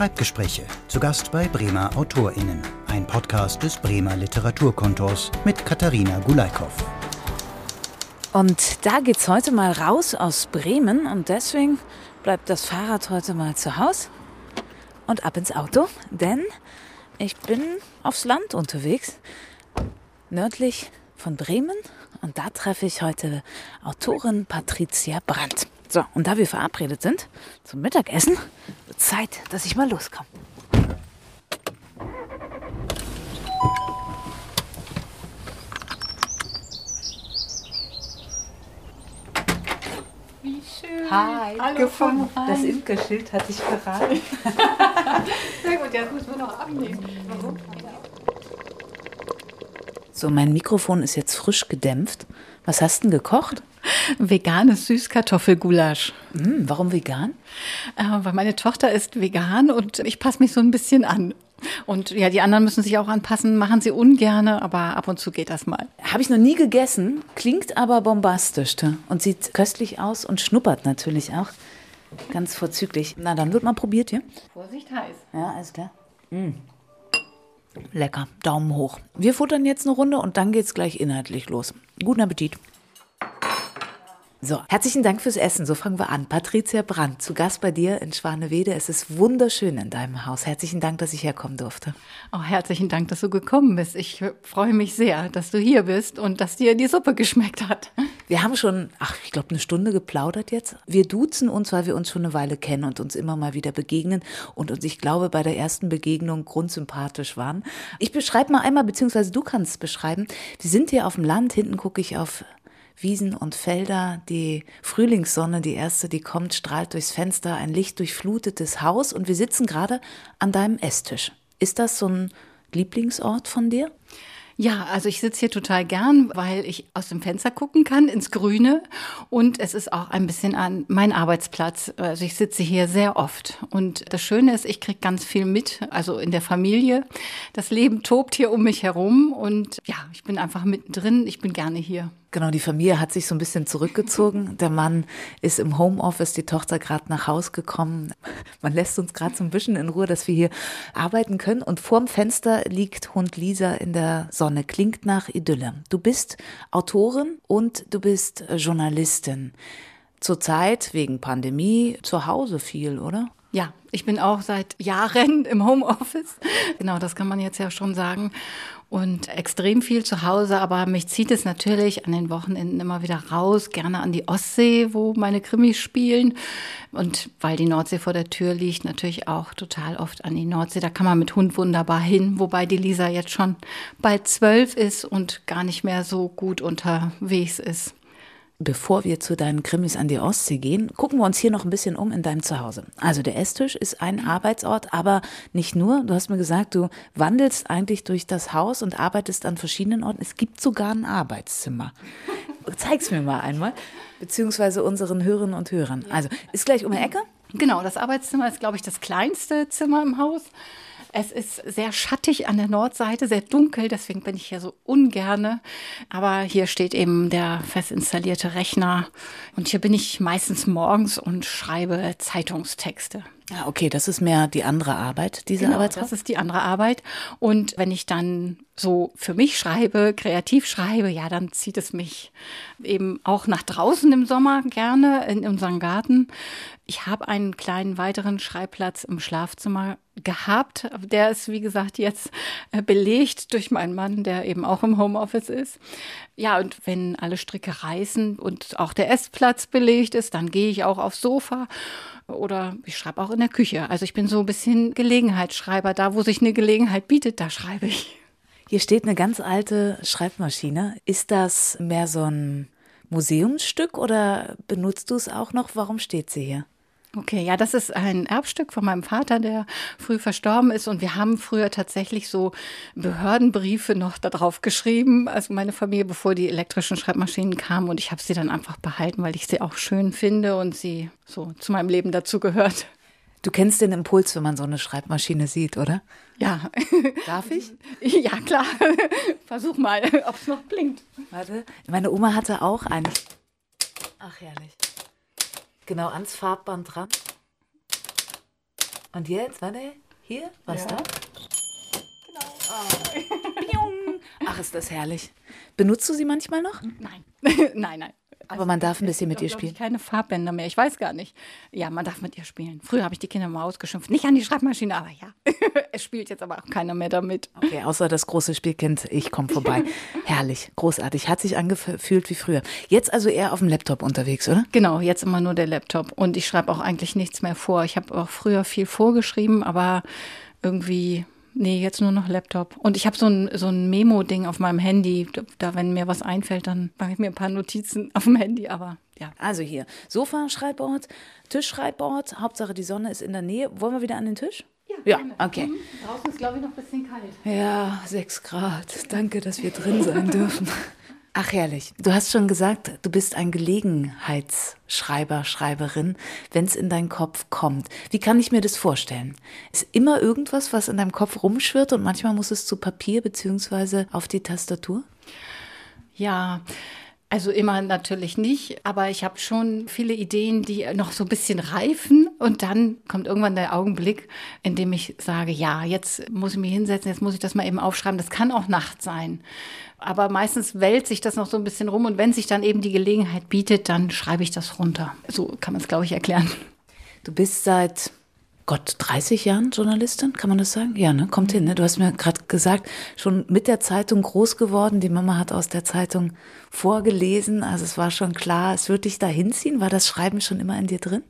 Schreibgespräche. Zu Gast bei Bremer AutorInnen. Ein Podcast des Bremer Literaturkontors mit Katharina Gulaikow. Und da geht's heute mal raus aus Bremen und deswegen bleibt das Fahrrad heute mal zu Hause und ab ins Auto, denn ich bin aufs Land unterwegs, nördlich von Bremen und da treffe ich heute Autorin Patricia Brandt. So, und da wir verabredet sind zum Mittagessen, wird Zeit, dass ich mal loskomme. Wie schön. Hi, Hallo gefunden. Das. Imkerschild hatte ich verraten. Sehr gut, ja, das müssen wir noch abnehmen. Warum? So, mein Mikrofon ist jetzt frisch gedämpft. Was hast du denn gekocht? Veganes Süßkartoffelgulasch. Hm, warum vegan? Äh, weil meine Tochter ist vegan und ich passe mich so ein bisschen an. Und ja, die anderen müssen sich auch anpassen, machen sie ungerne, aber ab und zu geht das mal. Habe ich noch nie gegessen, klingt aber bombastisch und sieht köstlich aus und schnuppert natürlich auch. Ganz vorzüglich. Na, dann wird mal probiert hier. Vorsicht heiß. Ja, alles klar. Mm. Lecker, Daumen hoch. Wir futtern jetzt eine Runde und dann geht's gleich inhaltlich los. Guten Appetit. So, herzlichen Dank fürs Essen. So fangen wir an. Patricia Brandt, zu Gast bei dir in Schwanewede. Es ist wunderschön in deinem Haus. Herzlichen Dank, dass ich herkommen durfte. Auch herzlichen Dank, dass du gekommen bist. Ich freue mich sehr, dass du hier bist und dass dir die Suppe geschmeckt hat. Wir haben schon, ach, ich glaube, eine Stunde geplaudert jetzt. Wir duzen uns, weil wir uns schon eine Weile kennen und uns immer mal wieder begegnen und uns, ich glaube, bei der ersten Begegnung grundsympathisch waren. Ich beschreibe mal einmal, beziehungsweise du kannst es beschreiben. Wir sind hier auf dem Land, hinten gucke ich auf Wiesen und Felder, die Frühlingssonne, die erste, die kommt, strahlt durchs Fenster, ein lichtdurchflutetes Haus und wir sitzen gerade an deinem Esstisch. Ist das so ein Lieblingsort von dir? Ja, also ich sitze hier total gern, weil ich aus dem Fenster gucken kann ins Grüne und es ist auch ein bisschen an mein Arbeitsplatz. Also ich sitze hier sehr oft und das Schöne ist, ich kriege ganz viel mit, also in der Familie. Das Leben tobt hier um mich herum und ja, ich bin einfach mittendrin. Ich bin gerne hier. Genau, die Familie hat sich so ein bisschen zurückgezogen. Der Mann ist im Homeoffice, die Tochter gerade nach Haus gekommen. Man lässt uns gerade so ein bisschen in Ruhe, dass wir hier arbeiten können. Und vorm Fenster liegt Hund Lisa in der Sonne. Klingt nach Idylle. Du bist Autorin und du bist Journalistin. Zurzeit wegen Pandemie zu Hause viel, oder? Ja, ich bin auch seit Jahren im Homeoffice. Genau, das kann man jetzt ja schon sagen. Und extrem viel zu Hause, aber mich zieht es natürlich an den Wochenenden immer wieder raus, gerne an die Ostsee, wo meine Krimis spielen. Und weil die Nordsee vor der Tür liegt, natürlich auch total oft an die Nordsee. Da kann man mit Hund wunderbar hin, wobei die Lisa jetzt schon bald zwölf ist und gar nicht mehr so gut unterwegs ist. Bevor wir zu deinen Krimis an die Ostsee gehen, gucken wir uns hier noch ein bisschen um in deinem Zuhause. Also der Esstisch ist ein Arbeitsort, aber nicht nur. Du hast mir gesagt, du wandelst eigentlich durch das Haus und arbeitest an verschiedenen Orten. Es gibt sogar ein Arbeitszimmer. Zeig's mir mal einmal, beziehungsweise unseren Hörerinnen und Hörern. Also ist gleich um die Ecke. Genau, das Arbeitszimmer ist, glaube ich, das kleinste Zimmer im Haus. Es ist sehr schattig an der Nordseite, sehr dunkel, deswegen bin ich hier so ungerne. Aber hier steht eben der fest installierte Rechner und hier bin ich meistens morgens und schreibe Zeitungstexte. Ja, okay, das ist mehr die andere Arbeit, diese Genau, Arbeitsort. das ist die andere Arbeit. Und wenn ich dann so für mich schreibe, kreativ schreibe, ja, dann zieht es mich eben auch nach draußen im Sommer gerne in unseren Garten. Ich habe einen kleinen weiteren Schreibplatz im Schlafzimmer gehabt. Der ist, wie gesagt, jetzt äh, belegt durch meinen Mann, der eben auch im Homeoffice ist. Ja, und wenn alle Stricke reißen und auch der Essplatz belegt ist, dann gehe ich auch aufs Sofa oder ich schreibe auch in der Küche. Also ich bin so ein bisschen Gelegenheitsschreiber. Da, wo sich eine Gelegenheit bietet, da schreibe ich. Hier steht eine ganz alte Schreibmaschine. Ist das mehr so ein Museumsstück oder benutzt du es auch noch? Warum steht sie hier? Okay, ja, das ist ein Erbstück von meinem Vater, der früh verstorben ist. Und wir haben früher tatsächlich so Behördenbriefe noch darauf geschrieben, also meine Familie, bevor die elektrischen Schreibmaschinen kamen. Und ich habe sie dann einfach behalten, weil ich sie auch schön finde und sie so zu meinem Leben dazu gehört. Du kennst den Impuls, wenn man so eine Schreibmaschine sieht, oder? Ja, Darf ich? ja klar. Versuch mal, ob es noch blinkt. Warte. Meine Oma hatte auch eine. Ach, herrlich. Genau ans Farbband dran. Und jetzt, warte, hier, was Ja. da? Genau. Ach, ist das herrlich. Benutzt du sie manchmal noch? Nein, nein, nein. Aber man darf ein bisschen mit ihr spielen. Ich keine Farbbänder mehr. Ich weiß gar nicht. Ja, man darf mit ihr spielen. Früher habe ich die Kinder mal ausgeschimpft. Nicht an die Schreibmaschine, aber ja. es spielt jetzt aber auch keiner mehr damit. Okay, außer das große Spielkind, ich komme vorbei. Herrlich, großartig. Hat sich angefühlt wie früher. Jetzt also eher auf dem Laptop unterwegs, oder? Genau, jetzt immer nur der Laptop. Und ich schreibe auch eigentlich nichts mehr vor. Ich habe auch früher viel vorgeschrieben, aber irgendwie, nee, jetzt nur noch Laptop. Und ich habe so ein, so ein Memo-Ding auf meinem Handy. Da, wenn mir was einfällt, dann mache ich mir ein paar Notizen auf dem Handy. Aber ja. Also hier, Sofa, Schreibort, Tischschreibort. Hauptsache die Sonne ist in der Nähe. Wollen wir wieder an den Tisch? Ja, okay. Draußen ist, glaube ich, noch ein bisschen kalt. Ja, sechs Grad. Danke, dass wir drin sein dürfen. Ach, herrlich. Du hast schon gesagt, du bist ein Gelegenheitsschreiber, Schreiberin, wenn es in deinen Kopf kommt. Wie kann ich mir das vorstellen? Ist immer irgendwas, was in deinem Kopf rumschwirrt und manchmal muss es zu Papier beziehungsweise auf die Tastatur? Ja, also immer natürlich nicht, aber ich habe schon viele Ideen, die noch so ein bisschen reifen und dann kommt irgendwann der Augenblick, in dem ich sage, ja, jetzt muss ich mich hinsetzen, jetzt muss ich das mal eben aufschreiben. Das kann auch Nacht sein. Aber meistens wälzt sich das noch so ein bisschen rum und wenn sich dann eben die Gelegenheit bietet, dann schreibe ich das runter. So kann man es, glaube ich, erklären. Du bist seit Gott 30 Jahren Journalistin, kann man das sagen? Ja, ne? Kommt hin. Ne? Du hast mir gerade gesagt, schon mit der Zeitung groß geworden. Die Mama hat aus der Zeitung vorgelesen. Also es war schon klar, es wird dich da hinziehen. War das Schreiben schon immer in dir drin?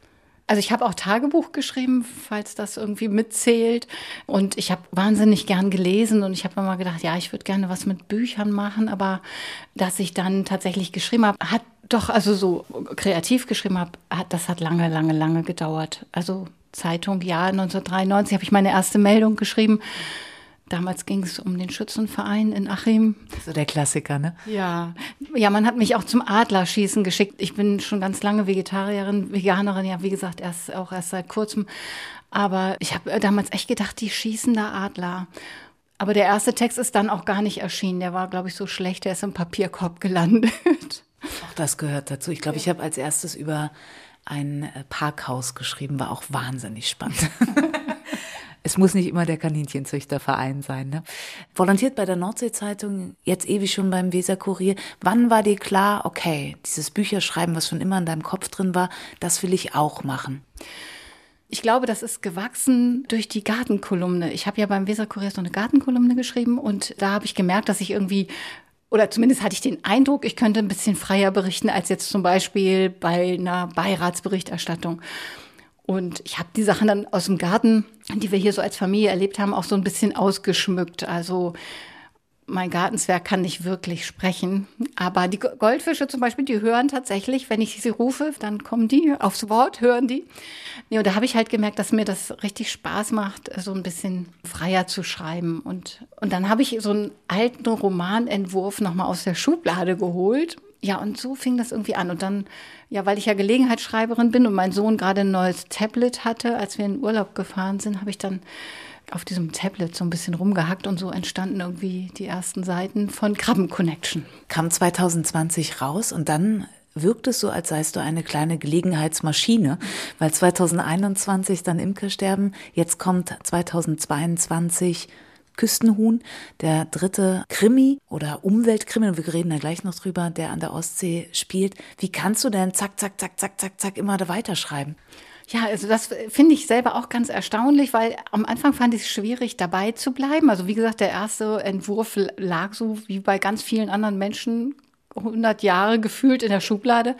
Also ich habe auch Tagebuch geschrieben, falls das irgendwie mitzählt. Und ich habe wahnsinnig gern gelesen und ich habe immer gedacht, ja, ich würde gerne was mit Büchern machen, aber dass ich dann tatsächlich geschrieben habe, hat doch, also so kreativ geschrieben habe, hat, das hat lange, lange, lange gedauert. Also Zeitung, ja, 1993 habe ich meine erste Meldung geschrieben. Damals ging es um den Schützenverein in Achim. So der Klassiker, ne? Ja, ja, man hat mich auch zum Adlerschießen geschickt. Ich bin schon ganz lange Vegetarierin, Veganerin, ja, wie gesagt, erst auch erst seit kurzem. Aber ich habe damals echt gedacht, die schießen da Adler. Aber der erste Text ist dann auch gar nicht erschienen. Der war, glaube ich, so schlecht, der ist im Papierkorb gelandet. Auch das gehört dazu. Ich glaube, ich habe als erstes über ein äh, Parkhaus geschrieben, war auch wahnsinnig spannend. Es muss nicht immer der Kaninchenzüchterverein sein. Ne? Volontiert bei der Nordsee-Zeitung, jetzt ewig schon beim Weser-Kurier. Wann war dir klar, okay, dieses Bücherschreiben, was schon immer in deinem Kopf drin war, das will ich auch machen? Ich glaube, das ist gewachsen durch die Gartenkolumne. Ich habe ja beim Weser-Kurier so eine Gartenkolumne geschrieben und da habe ich gemerkt, dass ich irgendwie oder zumindest hatte ich den Eindruck, ich könnte ein bisschen freier berichten als jetzt zum Beispiel bei einer Beiratsberichterstattung. Und ich habe die Sachen dann aus dem Garten, die wir hier so als Familie erlebt haben, auch so ein bisschen ausgeschmückt. Also mein Gartenzwerg kann nicht wirklich sprechen, aber die Goldfische zum Beispiel, die hören tatsächlich, wenn ich sie rufe, dann kommen die aufs Wort, hören die. Ja, und da habe ich halt gemerkt, dass mir das richtig Spaß macht, so ein bisschen freier zu schreiben. Und, und dann habe ich so einen alten Romanentwurf nochmal aus der Schublade geholt. Ja, und so fing das irgendwie an. Und dann, ja, weil ich ja Gelegenheitsschreiberin bin und mein Sohn gerade ein neues Tablet hatte, als wir in Urlaub gefahren sind, habe ich dann auf diesem Tablet so ein bisschen rumgehackt und so entstanden irgendwie die ersten Seiten von Krabben Connection. Kam 2020 raus und dann wirkt es so, als seist du eine kleine Gelegenheitsmaschine, weil 2021 dann Imkersterben, jetzt kommt 2022 Küstenhuhn, der dritte Krimi oder Umweltkrimi, und wir reden da gleich noch drüber, der an der Ostsee spielt. Wie kannst du denn zack, zack, zack, zack, zack, zack immer da weiterschreiben? Ja, also das finde ich selber auch ganz erstaunlich, weil am Anfang fand ich es schwierig, dabei zu bleiben. Also wie gesagt, der erste Entwurf lag so wie bei ganz vielen anderen Menschen 100 Jahre gefühlt in der Schublade.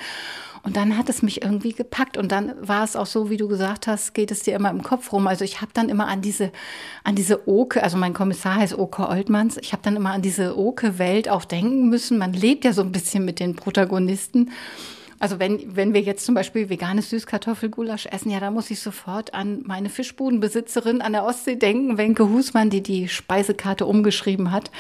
Und dann hat es mich irgendwie gepackt. Und dann war es auch so, wie du gesagt hast, geht es dir immer im Kopf rum. Also ich habe dann immer an diese, an diese Oke, also mein Kommissar heißt Oke Oltmanns, ich habe dann immer an diese Oke-Welt auch denken müssen. Man lebt ja so ein bisschen mit den Protagonisten. Also wenn, wenn wir jetzt zum Beispiel veganes Süßkartoffelgulasch essen, ja, da muss ich sofort an meine Fischbudenbesitzerin an der Ostsee denken, Wenke Husmann, die die Speisekarte umgeschrieben hat,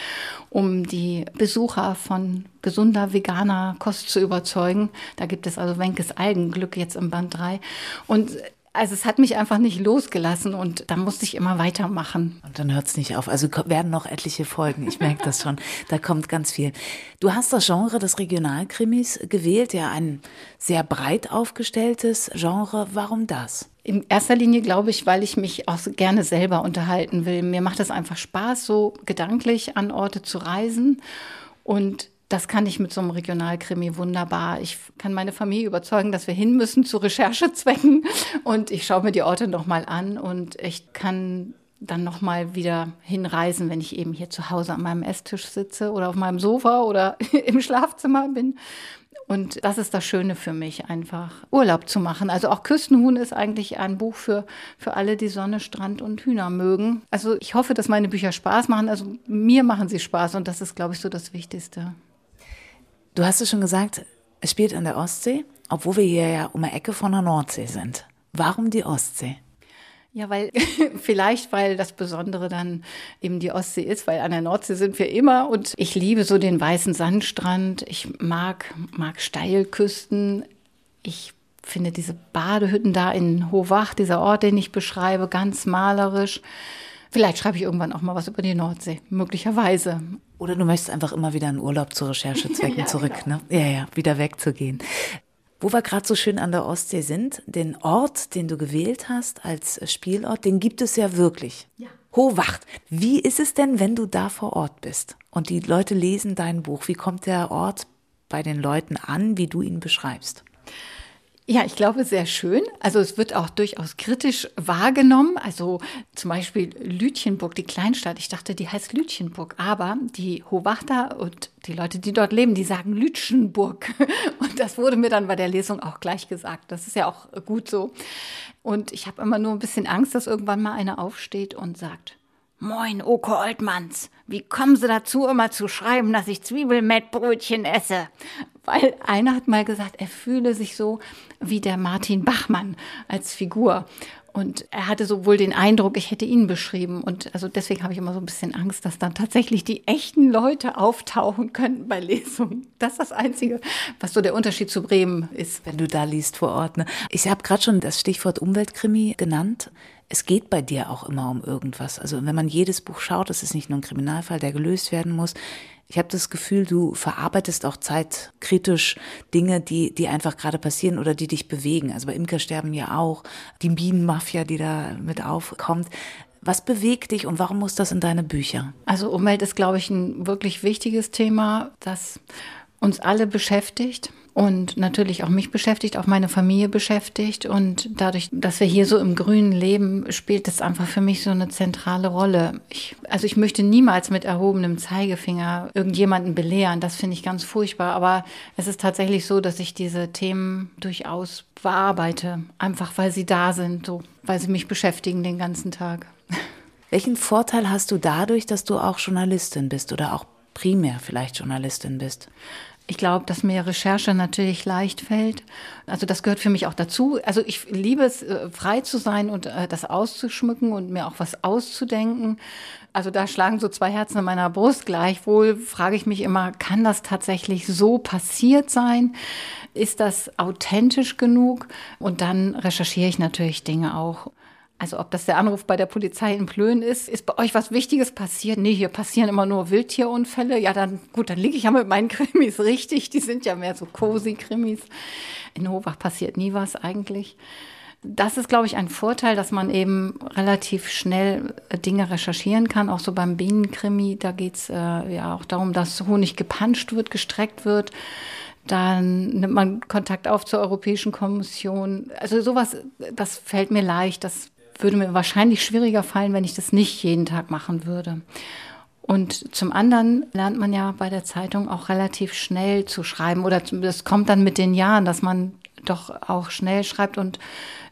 um die Besucher von gesunder veganer Kost zu überzeugen. Da gibt es also Wenkes Algenglück jetzt im Band 3. Und also es hat mich einfach nicht losgelassen und da musste ich immer weitermachen. Und dann hört es nicht auf. Also werden noch etliche Folgen. Ich merke das schon. Da kommt ganz viel. Du hast das Genre des Regionalkrimis gewählt, ja ein sehr breit aufgestelltes Genre. Warum das? In erster Linie glaube ich, weil ich mich auch so gerne selber unterhalten will. Mir macht es einfach Spaß, so gedanklich an Orte zu reisen. Und das kann ich mit so einem Regionalkrimi wunderbar. Ich kann meine Familie überzeugen, dass wir hin müssen zu Recherchezwecken. Und ich schaue mir die Orte nochmal an und ich kann dann nochmal wieder hinreisen, wenn ich eben hier zu Hause an meinem Esstisch sitze oder auf meinem Sofa oder im Schlafzimmer bin. Und das ist das Schöne für mich, einfach Urlaub zu machen. Also auch Küstenhuhn ist eigentlich ein Buch für, für alle, die Sonne, Strand und Hühner mögen. Also ich hoffe, dass meine Bücher Spaß machen. Also mir machen sie Spaß und das ist, glaube ich, so das Wichtigste. Du hast es schon gesagt, es spielt an der Ostsee, obwohl wir hier ja um eine Ecke von der Nordsee sind. Warum die Ostsee? Ja, weil vielleicht, weil das Besondere dann eben die Ostsee ist, weil an der Nordsee sind wir immer und ich liebe so den weißen Sandstrand. Ich mag, mag Steilküsten. Ich finde diese Badehütten da in Hovach, dieser Ort, den ich beschreibe, ganz malerisch. Vielleicht schreibe ich irgendwann auch mal was über die Nordsee, möglicherweise. Oder du möchtest einfach immer wieder in Urlaub zu Recherchezwecken ja, zurück, genau. ne? Ja, ja, wieder wegzugehen. Wo wir gerade so schön an der Ostsee sind, den Ort, den du gewählt hast als Spielort, den gibt es ja wirklich. Ja. Hohwacht. Wie ist es denn, wenn du da vor Ort bist und die Leute lesen dein Buch? Wie kommt der Ort bei den Leuten an, wie du ihn beschreibst? Ja, ich glaube, sehr schön. Also es wird auch durchaus kritisch wahrgenommen. Also zum Beispiel Lütchenburg, die Kleinstadt. Ich dachte, die heißt Lütchenburg. Aber die Hohwachter und die Leute, die dort leben, die sagen Lütchenburg. Und das wurde mir dann bei der Lesung auch gleich gesagt. Das ist ja auch gut so. Und ich habe immer nur ein bisschen Angst, dass irgendwann mal einer aufsteht und sagt, Moin, Oko Oldmanns. Wie kommen Sie dazu, immer zu schreiben, dass ich Zwiebelmettbrötchen esse? Weil einer hat mal gesagt, er fühle sich so wie der Martin Bachmann als Figur. Und er hatte so wohl den Eindruck, ich hätte ihn beschrieben. Und also deswegen habe ich immer so ein bisschen Angst, dass dann tatsächlich die echten Leute auftauchen könnten bei Lesungen. Das ist das Einzige, was so der Unterschied zu Bremen ist. Wenn du da liest vor Ort. Ne? Ich habe gerade schon das Stichwort Umweltkrimi genannt es geht bei dir auch immer um irgendwas. Also wenn man jedes Buch schaut, das ist nicht nur ein Kriminalfall, der gelöst werden muss. Ich habe das Gefühl, du verarbeitest auch zeitkritisch Dinge, die, die einfach gerade passieren oder die dich bewegen. Also bei Imkersterben ja auch, die Bienenmafia, die da mit aufkommt. Was bewegt dich und warum muss das in deine Bücher? Also Umwelt ist, glaube ich, ein wirklich wichtiges Thema, das uns alle beschäftigt und natürlich auch mich beschäftigt, auch meine Familie beschäftigt. Und dadurch, dass wir hier so im Grünen leben, spielt das einfach für mich so eine zentrale Rolle. Ich, also ich möchte niemals mit erhobenem Zeigefinger irgendjemanden belehren. Das finde ich ganz furchtbar. Aber es ist tatsächlich so, dass ich diese Themen durchaus bearbeite, einfach weil sie da sind, so, weil sie mich beschäftigen den ganzen Tag. Welchen Vorteil hast du dadurch, dass du auch Journalistin bist oder auch primär vielleicht Journalistin bist? Ich glaube, dass mir Recherche natürlich leicht fällt. Also das gehört für mich auch dazu. Also ich liebe es, äh, frei zu sein und äh, das auszuschmücken und mir auch was auszudenken. Also da schlagen so zwei Herzen in meiner Brust. Gleichwohl frage ich mich immer, kann das tatsächlich so passiert sein? Ist das authentisch genug? Und dann recherchiere ich natürlich Dinge auch. Also ob das der Anruf bei der Polizei in Plön ist, ist bei euch was Wichtiges passiert? Nee, hier passieren immer nur Wildtierunfälle. Ja, dann gut, dann liege ich ja mit meinen Krimis richtig. Die sind ja mehr so cozy Krimis. In Hovach passiert nie was eigentlich. Das ist, glaube ich, ein Vorteil, dass man eben relativ schnell äh, Dinge recherchieren kann. Auch so beim Bienenkrimi, da geht es äh, ja auch darum, dass Honig gepanscht wird, gestreckt wird. Dann nimmt man Kontakt auf zur Europäischen Kommission. Also sowas, das fällt mir leicht. Das würde mir wahrscheinlich schwieriger fallen, wenn ich das nicht jeden Tag machen würde. Und zum anderen lernt man ja bei der Zeitung auch relativ schnell zu schreiben oder das kommt dann mit den Jahren, dass man doch auch schnell schreibt und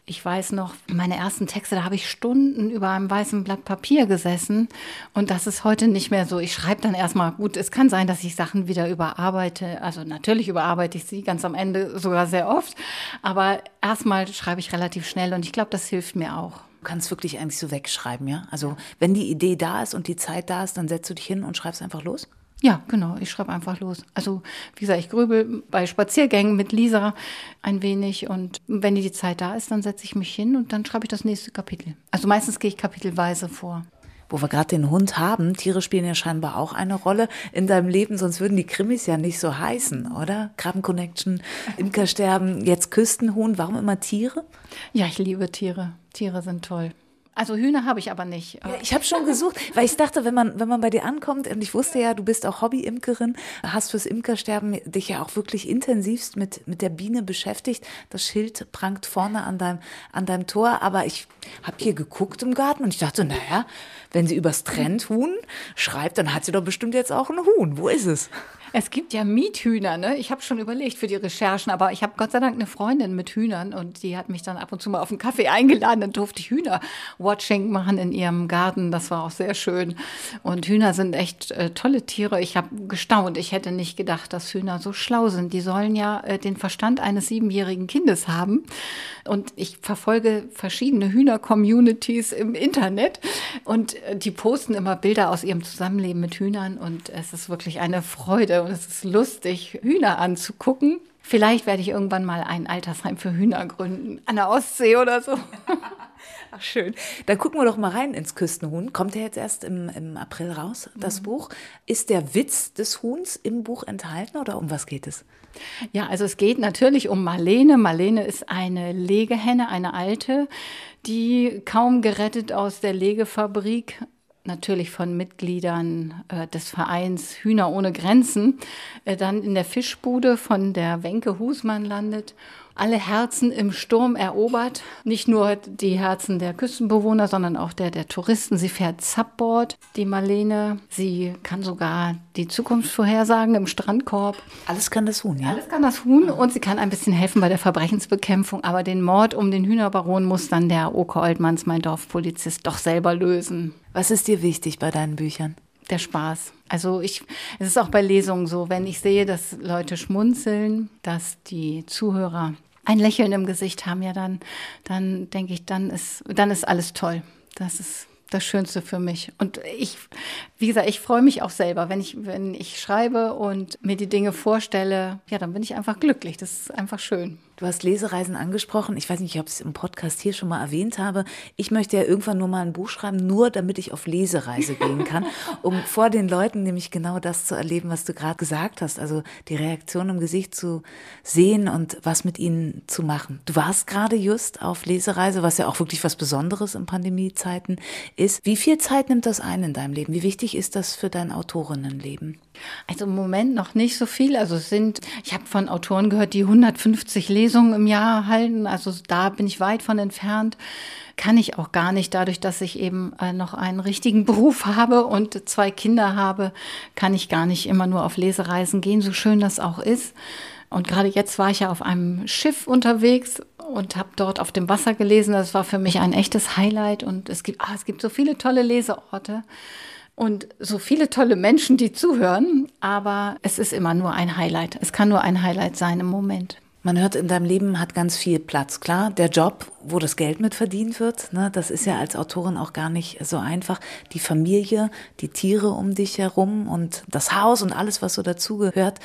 ich weiß noch, meine ersten Texte, da habe ich Stunden über einem weißen Blatt Papier gesessen und das ist heute nicht mehr so. Ich schreibe dann erstmal, gut, es kann sein, dass ich Sachen wieder überarbeite. Also natürlich überarbeite ich sie ganz am Ende sogar sehr oft, aber erstmal schreibe ich relativ schnell und ich glaube, das hilft mir auch. Kannst wirklich eigentlich so wegschreiben, ja? Also wenn die Idee da ist und die Zeit da ist, dann setzt du dich hin und schreibst einfach los? Ja, genau. Ich schreibe einfach los. Also, wie gesagt, ich grübel bei Spaziergängen mit Lisa ein wenig und wenn die Zeit da ist, dann setze ich mich hin und dann schreibe ich das nächste Kapitel. Also meistens gehe ich kapitelweise vor. Wo wir gerade den Hund haben, Tiere spielen ja scheinbar auch eine Rolle in deinem Leben, sonst würden die Krimis ja nicht so heißen, oder? Krabben-Connection, Imkersterben, jetzt Küstenhuhn, warum immer Tiere? Ja, ich liebe Tiere. Tiere sind toll. Also Hühner habe ich aber nicht. Ja, ich habe schon gesucht, weil ich dachte, wenn man, wenn man bei dir ankommt, und ich wusste ja, du bist auch Hobby-Imkerin, hast fürs Imkersterben dich ja auch wirklich intensivst mit, mit der Biene beschäftigt. Das Schild prangt vorne an deinem, an deinem Tor, aber ich habe hier geguckt im Garten und ich dachte, naja, wenn sie übers Trendhuhn schreibt, dann hat sie doch bestimmt jetzt auch ein Huhn. Wo ist es? Es gibt ja Miethühner, ne? Ich habe schon überlegt für die Recherchen, aber ich habe Gott sei Dank eine Freundin mit Hühnern und die hat mich dann ab und zu mal auf einen Kaffee eingeladen. Dann durfte Hühner-Watching machen in ihrem Garten. Das war auch sehr schön. Und Hühner sind echt äh, tolle Tiere. Ich habe gestaunt. Ich hätte nicht gedacht, dass Hühner so schlau sind. Die sollen ja äh, den Verstand eines siebenjährigen Kindes haben. Und ich verfolge verschiedene Hühner-Communities im Internet und äh, die posten immer Bilder aus ihrem Zusammenleben mit Hühnern und es ist wirklich eine Freude und es ist lustig, Hühner anzugucken. Vielleicht werde ich irgendwann mal ein Altersheim für Hühner gründen, an der Ostsee oder so. Ach, schön. Dann gucken wir doch mal rein ins Küstenhuhn. Kommt ja jetzt erst im, im April raus, das mhm. Buch. Ist der Witz des Huhns im Buch enthalten oder um was geht es? Ja, also es geht natürlich um Marlene. Marlene ist eine Legehenne, eine alte, die kaum gerettet aus der Legefabrik natürlich von Mitgliedern äh, des Vereins Hühner ohne Grenzen, äh, dann in der Fischbude von der Wenke Husmann landet alle Herzen im Sturm erobert. Nicht nur die Herzen der Küstenbewohner, sondern auch der der Touristen. Sie fährt Subboard, die Marlene. Sie kann sogar die Zukunft vorhersagen im Strandkorb. Alles kann das Huhn, ja? Alles kann das Huhn und sie kann ein bisschen helfen bei der Verbrechensbekämpfung. Aber den Mord um den Hühnerbaron muss dann der Oke Oldmanns, mein Dorfpolizist, doch selber lösen. Was ist dir wichtig bei deinen Büchern? der Spaß. Also ich, es ist auch bei Lesungen so, wenn ich sehe, dass Leute schmunzeln, dass die Zuhörer ein Lächeln im Gesicht haben, ja, dann, dann denke ich, dann ist, dann ist alles toll. Das ist das Schönste für mich. Und ich, wie gesagt, ich freue mich auch selber, wenn ich, wenn ich schreibe und mir die Dinge vorstelle, ja, dann bin ich einfach glücklich. Das ist einfach schön. Du hast Lesereisen angesprochen. Ich weiß nicht, ob ich es im Podcast hier schon mal erwähnt habe. Ich möchte ja irgendwann nur mal ein Buch schreiben, nur damit ich auf Lesereise gehen kann, um vor den Leuten nämlich genau das zu erleben, was du gerade gesagt hast. Also die Reaktion im Gesicht zu sehen und was mit ihnen zu machen. Du warst gerade just auf Lesereise, was ja auch wirklich was Besonderes in Pandemiezeiten ist. Wie viel Zeit nimmt das ein in deinem Leben? Wie wichtig ist das für dein Autorinnenleben? Also im Moment noch nicht so viel. Also es sind, ich habe von Autoren gehört, die 150 Lesungen im Jahr halten. Also da bin ich weit von entfernt. Kann ich auch gar nicht. Dadurch, dass ich eben äh, noch einen richtigen Beruf habe und zwei Kinder habe, kann ich gar nicht immer nur auf Lesereisen gehen, so schön das auch ist. Und gerade jetzt war ich ja auf einem Schiff unterwegs und habe dort auf dem Wasser gelesen. Das war für mich ein echtes Highlight. Und es gibt, ah, es gibt so viele tolle Leseorte und so viele tolle Menschen, die zuhören, aber es ist immer nur ein Highlight. Es kann nur ein Highlight sein im Moment. Man hört, in deinem Leben hat ganz viel Platz. Klar, der Job, wo das Geld mit verdient wird, ne, das ist ja als Autorin auch gar nicht so einfach. Die Familie, die Tiere um dich herum und das Haus und alles, was so dazugehört.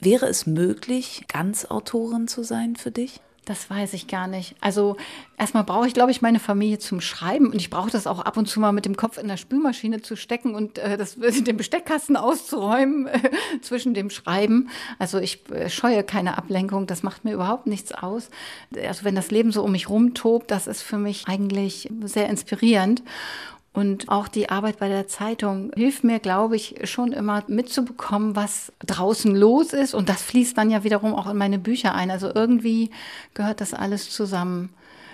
Wäre es möglich, ganz Autorin zu sein für dich? Das weiß ich gar nicht. Also erstmal brauche ich, glaube ich, meine Familie zum Schreiben und ich brauche das auch ab und zu mal mit dem Kopf in der Spülmaschine zu stecken und äh, das, den Besteckkasten auszuräumen äh, zwischen dem Schreiben. Also ich äh, scheue keine Ablenkung, das macht mir überhaupt nichts aus. Also wenn das Leben so um mich rumtobt, das ist für mich eigentlich sehr inspirierend. Und auch die Arbeit bei der Zeitung hilft mir, glaube ich, schon immer mitzubekommen, was draußen los ist. Und das fließt dann ja wiederum auch in meine Bücher ein. Also irgendwie gehört das alles zusammen.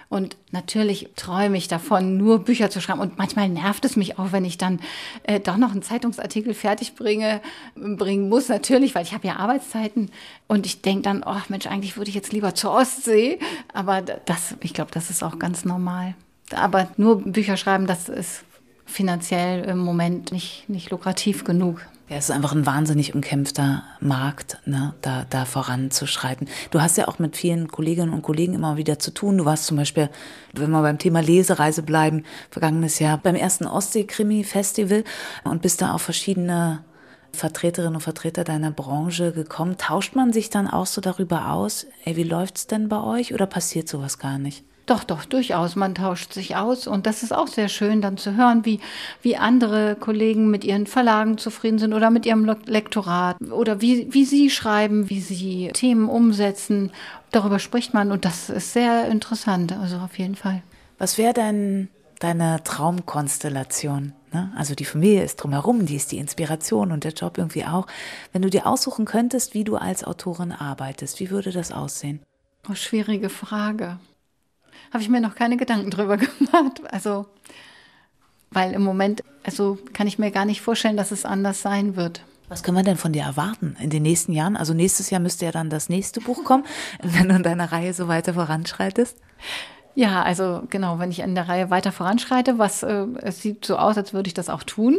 Und natürlich träume ich davon, nur Bücher zu schreiben. Und manchmal nervt es mich auch, wenn ich dann äh, doch noch einen Zeitungsartikel fertig bringe, bringen muss. Natürlich, weil ich habe ja Arbeitszeiten. Und ich denke dann, oh Mensch, eigentlich würde ich jetzt lieber zur Ostsee. Aber das, ich glaube, das ist auch ganz normal. Aber nur Bücher schreiben, das ist finanziell im Moment nicht, nicht lukrativ genug. Ja, es ist einfach ein wahnsinnig umkämpfter Markt, ne, da, da voranzuschreiten. Du hast ja auch mit vielen Kolleginnen und Kollegen immer wieder zu tun. Du warst zum Beispiel, wenn wir beim Thema Lesereise bleiben, vergangenes Jahr beim ersten Ostsee-Krimi-Festival und bist da auf verschiedene Vertreterinnen und Vertreter deiner Branche gekommen. Tauscht man sich dann auch so darüber aus, ey, wie läuft's denn bei euch oder passiert sowas gar nicht? Doch, doch, durchaus. Man tauscht sich aus und das ist auch sehr schön, dann zu hören, wie, wie andere Kollegen mit ihren Verlagen zufrieden sind oder mit ihrem Lektorat oder wie, wie sie schreiben, wie sie Themen umsetzen. Darüber spricht man und das ist sehr interessant, also auf jeden Fall. Was wäre denn deine Traumkonstellation? Ne? Also die Familie ist drumherum, die ist die Inspiration und der Job irgendwie auch. Wenn du dir aussuchen könntest, wie du als Autorin arbeitest, wie würde das aussehen? Oh, schwierige Frage habe ich mir noch keine Gedanken drüber gemacht. Also, weil im Moment, also kann ich mir gar nicht vorstellen, dass es anders sein wird. Was können wir denn von dir erwarten in den nächsten Jahren? Also nächstes Jahr müsste ja dann das nächste Buch kommen, wenn du in deiner Reihe so weiter voranschreitest. Ja, also genau, wenn ich in der Reihe weiter voranschreite, was äh, es sieht so aus, als würde ich das auch tun.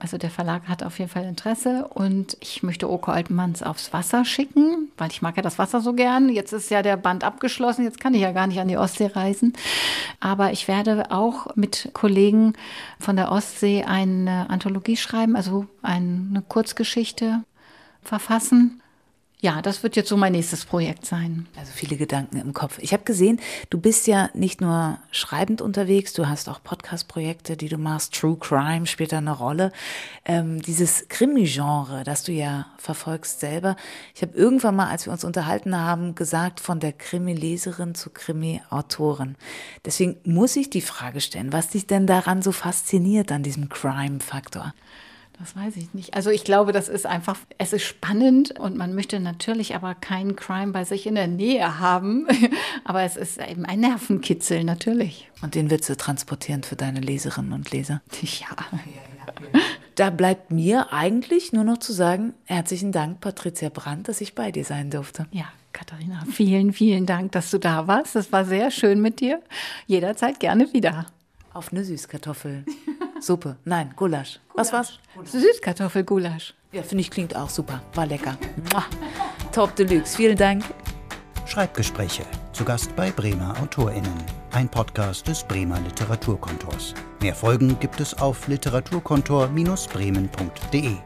Also der Verlag hat auf jeden Fall Interesse und ich möchte Oko Altmanns aufs Wasser schicken, weil ich mag ja das Wasser so gern. Jetzt ist ja der Band abgeschlossen, jetzt kann ich ja gar nicht an die Ostsee reisen. Aber ich werde auch mit Kollegen von der Ostsee eine Anthologie schreiben, also eine Kurzgeschichte verfassen ja, das wird jetzt so mein nächstes Projekt sein. Also viele Gedanken im Kopf. Ich habe gesehen, du bist ja nicht nur schreibend unterwegs, du hast auch Podcast-Projekte, die du machst. True Crime spielt da eine Rolle. Ähm, dieses Krimi-Genre, das du ja verfolgst selber. Ich habe irgendwann mal, als wir uns unterhalten haben, gesagt, von der Krimi-Leserin zu Krimi-Autorin. Deswegen muss ich die Frage stellen, was dich denn daran so fasziniert, an diesem Crime-Faktor? Das weiß ich nicht. Also ich glaube, das ist einfach, es ist spannend und man möchte natürlich aber keinen Crime bei sich in der Nähe haben. aber es ist eben ein Nervenkitzel natürlich. Und den willst du transportieren für deine Leserinnen und Leser? Ja. Da bleibt mir eigentlich nur noch zu sagen, herzlichen Dank, Patricia Brandt, dass ich bei dir sein durfte. Ja, Katharina, vielen, vielen Dank, dass du da warst. Das war sehr schön mit dir. Jederzeit gerne wieder. Auf eine Süßkartoffel. Suppe. Nein, Gulasch. Was war's? Süßkartoffelgulasch. Ja, finde ich klingt auch super. War lecker. Mua. Top Deluxe. Vielen Dank. Schreibgespräche. Zu Gast bei Bremer AutorInnen. Ein Podcast des Bremer Literaturkontors. Mehr Folgen gibt es auf literaturkontor-bremen.de.